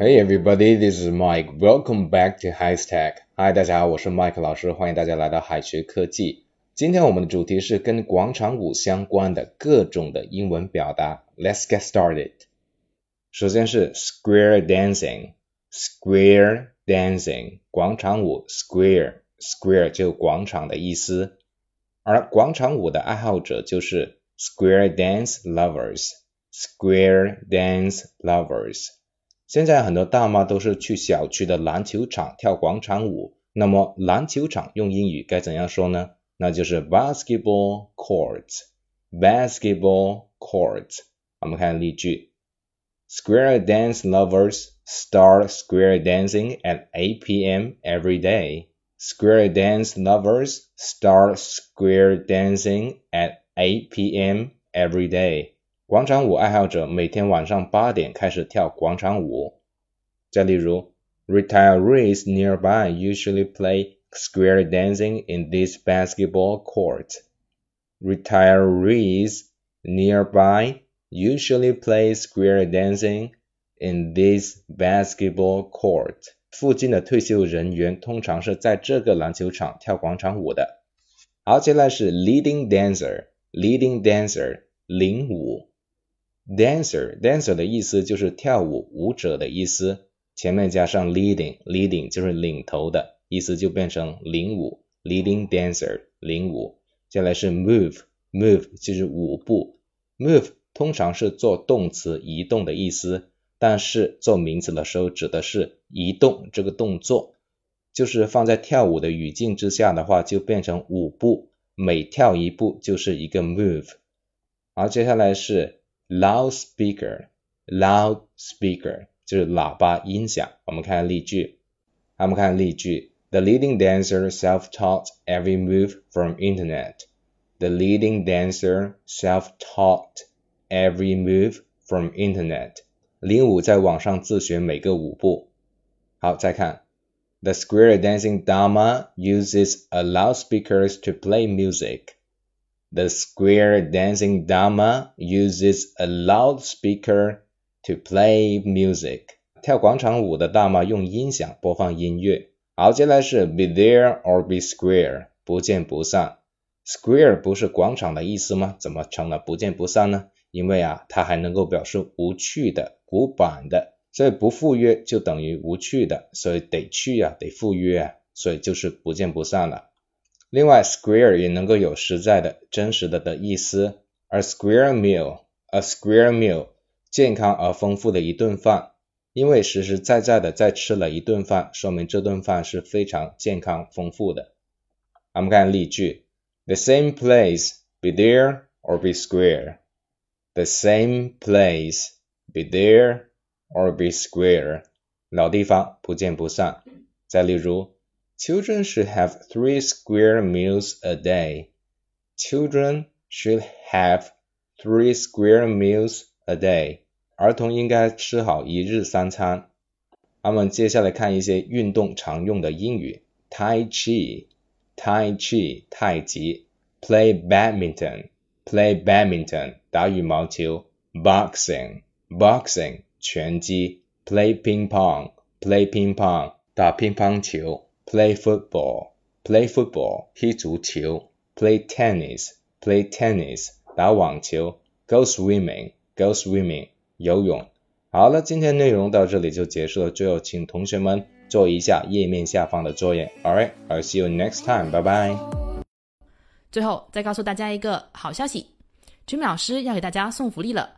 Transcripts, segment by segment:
Hey everybody, this is Mike. Welcome back to High Tech. Hi，大家好，我是 Mike 老师，欢迎大家来到海学科技。今天我们的主题是跟广场舞相关的各种的英文表达。Let's get started. 首先是 square dancing, square dancing，广场舞 square square 就广场的意思，而广场舞的爱好者就是 square dance lovers, square dance lovers。 现在很多大妈都是去小区的篮球场跳广场舞。那么篮球场用英语该怎样说呢？那就是 basketball court，basketball court。我们看例句：Square dance lovers start square dancing at 8 p.m. every day. Square dance lovers start square dancing at 8 p.m. every day. 广场舞爱好者每天晚上八点开始跳广场舞。再例如，Retirees nearby usually play square dancing in this basketball court. Retirees nearby usually play square dancing in this basketball court. 附近的退休人员通常是在这个篮球场跳广场舞的。好，接下来是 leading dancer，leading dancer 领舞。Dancer dancer 的意思就是跳舞舞者的意思，前面加上 leading leading 就是领头的意思，就变成领舞 leading dancer 领舞。接下来是 move move 就是舞步，move 通常是做动词移动的意思，但是做名词的时候指的是移动这个动作，就是放在跳舞的语境之下的话，就变成舞步，每跳一步就是一个 move。好，接下来是。loudspeaker，loudspeaker 就是喇叭音响。我们看例句，我们看例句：The leading dancer self-taught every move from internet. The leading dancer self-taught every move from internet. 领舞在网上自学每个舞步。好，再看，The square dancing dama uses a loudspeakers to play music. The square dancing dama uses a loudspeaker to play music. 跳广场舞的大妈用音响播放音乐。好，接下来是 be there or be square，不见不散。Square 不是广场的意思吗？怎么成了不见不散呢？因为啊，它还能够表示无趣的、古板的，所以不赴约就等于无趣的，所以得去呀，得赴约啊，所以就是不见不散了。另外，square 也能够有实在的、真实的的意思。A square meal，a square meal，健康而丰富的一顿饭。因为实实在在的在吃了一顿饭，说明这顿饭是非常健康丰富的。我们看例句：The same place, be there or be square. The same place, be there or be square. 老地方，不见不散。再例如。Children should have three square meals a day. Children should have three square meals a day. 儿童应该吃好一日三餐。我们接下来看一些运动常用的英语：Tai Chi, Tai Chi 太极；Play badminton, Play badminton 打羽毛球；Boxing, Boxing 拳击；Play ping pong, Play ping pong 打乒乓球。 Play football, play football 踢足球，play tennis, play tennis 打网球，go swimming, go swimming 游泳。好了，今天内容到这里就结束了。最后，请同学们做一下页面下方的作业。Alright, I'll see you next time. Bye bye. 最后再告诉大家一个好消息，Jimmy 老师要给大家送福利了。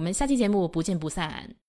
我们下期节目不见不散。